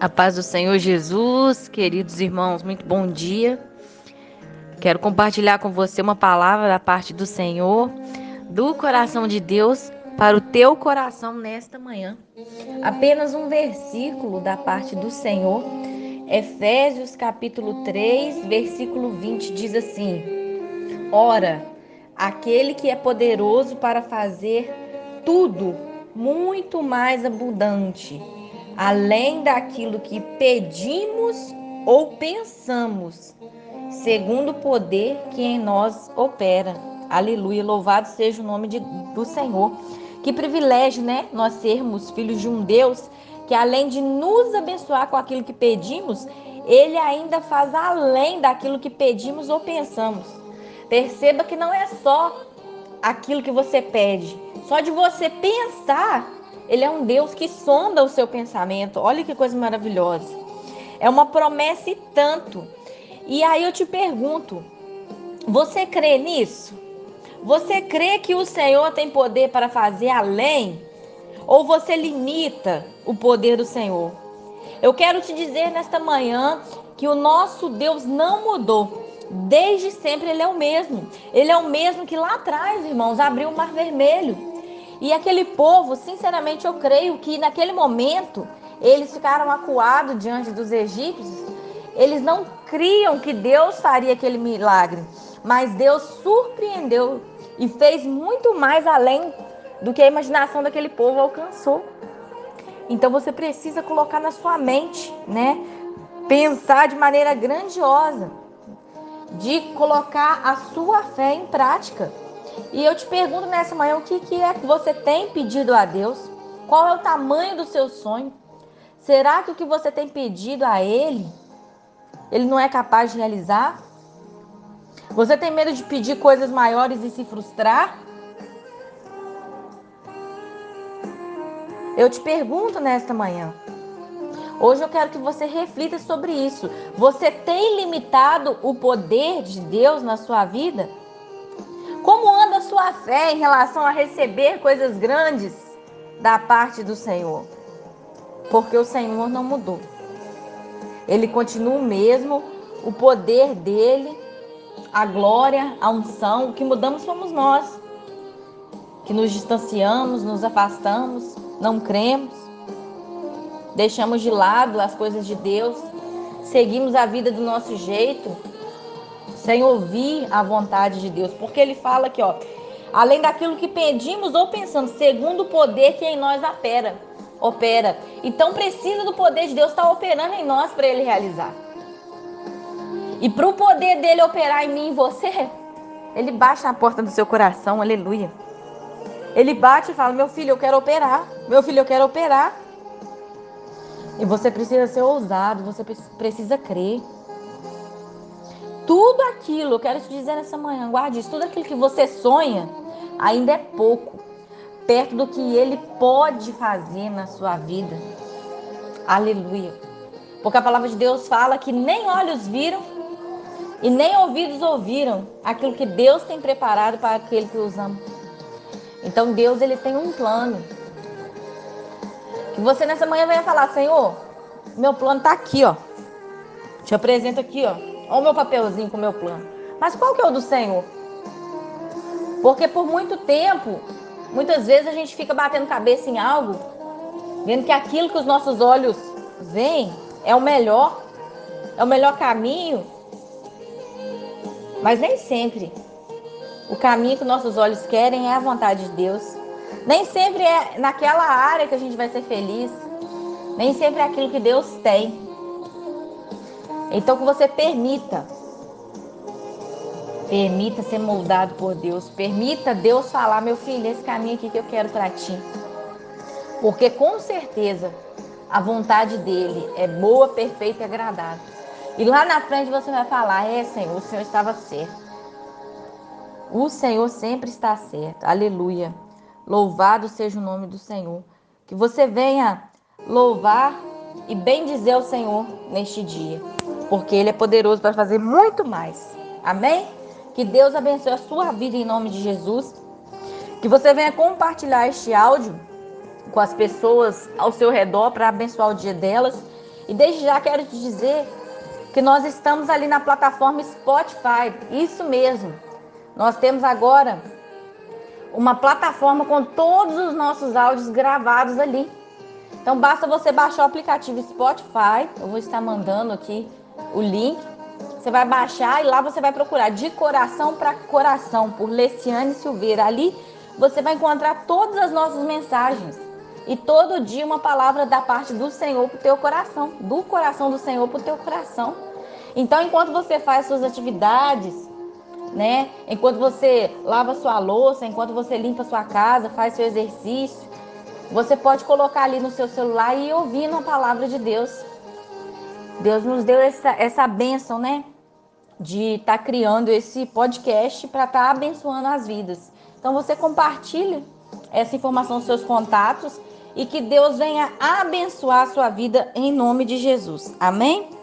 A paz do Senhor Jesus, queridos irmãos, muito bom dia. Quero compartilhar com você uma palavra da parte do Senhor, do coração de Deus para o teu coração nesta manhã. Apenas um versículo da parte do Senhor. Efésios capítulo 3, versículo 20 diz assim: Ora, aquele que é poderoso para fazer tudo muito mais abundante além daquilo que pedimos ou pensamos, segundo o poder que em nós opera. Aleluia, louvado seja o nome de, do Senhor. Que privilégio, né? Nós sermos filhos de um Deus que além de nos abençoar com aquilo que pedimos, ele ainda faz além daquilo que pedimos ou pensamos. Perceba que não é só aquilo que você pede, só de você pensar ele é um Deus que sonda o seu pensamento. Olha que coisa maravilhosa. É uma promessa e tanto. E aí eu te pergunto: você crê nisso? Você crê que o Senhor tem poder para fazer além? Ou você limita o poder do Senhor? Eu quero te dizer nesta manhã que o nosso Deus não mudou. Desde sempre ele é o mesmo. Ele é o mesmo que lá atrás, irmãos, abriu o mar vermelho. E aquele povo, sinceramente, eu creio que naquele momento eles ficaram acuados diante dos egípcios. Eles não criam que Deus faria aquele milagre, mas Deus surpreendeu e fez muito mais além do que a imaginação daquele povo alcançou. Então você precisa colocar na sua mente, né? Pensar de maneira grandiosa, de colocar a sua fé em prática. E eu te pergunto nessa manhã o que, que é que você tem pedido a Deus? Qual é o tamanho do seu sonho? Será que o que você tem pedido a Ele, Ele não é capaz de realizar? Você tem medo de pedir coisas maiores e se frustrar? Eu te pergunto nesta manhã. Hoje eu quero que você reflita sobre isso. Você tem limitado o poder de Deus na sua vida? Como anda a sua fé em relação a receber coisas grandes da parte do Senhor? Porque o Senhor não mudou. Ele continua o mesmo, o poder dele, a glória, a unção. O que mudamos somos nós, que nos distanciamos, nos afastamos, não cremos, deixamos de lado as coisas de Deus, seguimos a vida do nosso jeito sem ouvir a vontade de Deus, porque ele fala aqui, ó, além daquilo que pedimos ou pensamos, segundo o poder que em nós opera, opera. Então precisa do poder de Deus estar tá operando em nós para ele realizar. E para o poder dele operar em mim e você, ele bate na porta do seu coração, aleluia. Ele bate e fala: Meu filho, eu quero operar. Meu filho, eu quero operar. E você precisa ser ousado, você precisa crer tudo aquilo, eu quero te dizer nessa manhã, guarde isso, tudo aquilo que você sonha ainda é pouco, perto do que ele pode fazer na sua vida. Aleluia. Porque a palavra de Deus fala que nem olhos viram e nem ouvidos ouviram aquilo que Deus tem preparado para aquele que os ama. Então Deus ele tem um plano. Que você nessa manhã venha falar, Senhor, meu plano está aqui, ó. Te apresento aqui, ó. Olha o meu papelzinho com o meu plano. Mas qual que é o do Senhor? Porque por muito tempo, muitas vezes a gente fica batendo cabeça em algo, vendo que aquilo que os nossos olhos veem é o melhor, é o melhor caminho. Mas nem sempre o caminho que nossos olhos querem é a vontade de Deus. Nem sempre é naquela área que a gente vai ser feliz. Nem sempre é aquilo que Deus tem. Então que você permita. Permita ser moldado por Deus. Permita Deus falar, meu filho, esse caminho aqui que eu quero para ti. Porque com certeza a vontade dele é boa, perfeita e agradável. E lá na frente você vai falar: É, Senhor, o Senhor estava certo. O Senhor sempre está certo. Aleluia. Louvado seja o nome do Senhor. Que você venha louvar e bendizer o Senhor neste dia porque Ele é poderoso para fazer muito mais. Amém? Que Deus abençoe a sua vida em nome de Jesus. Que você venha compartilhar este áudio com as pessoas ao seu redor para abençoar o dia delas. E desde já quero te dizer que nós estamos ali na plataforma Spotify. Isso mesmo. Nós temos agora uma plataforma com todos os nossos áudios gravados ali. Então basta você baixar o aplicativo Spotify. Eu vou estar mandando aqui o link. Você vai baixar e lá você vai procurar de coração para coração por Leciane Silveira. Ali você vai encontrar todas as nossas mensagens. E todo dia uma palavra da parte do Senhor para o teu coração, do coração do Senhor para o teu coração. Então, enquanto você faz suas atividades, né? Enquanto você lava sua louça, enquanto você limpa sua casa, faz seu exercício, você pode colocar ali no seu celular e ir ouvindo a palavra de Deus. Deus nos deu essa, essa bênção, né? De estar tá criando esse podcast para estar tá abençoando as vidas. Então você compartilha essa informação nos seus contatos e que Deus venha abençoar a sua vida em nome de Jesus. Amém?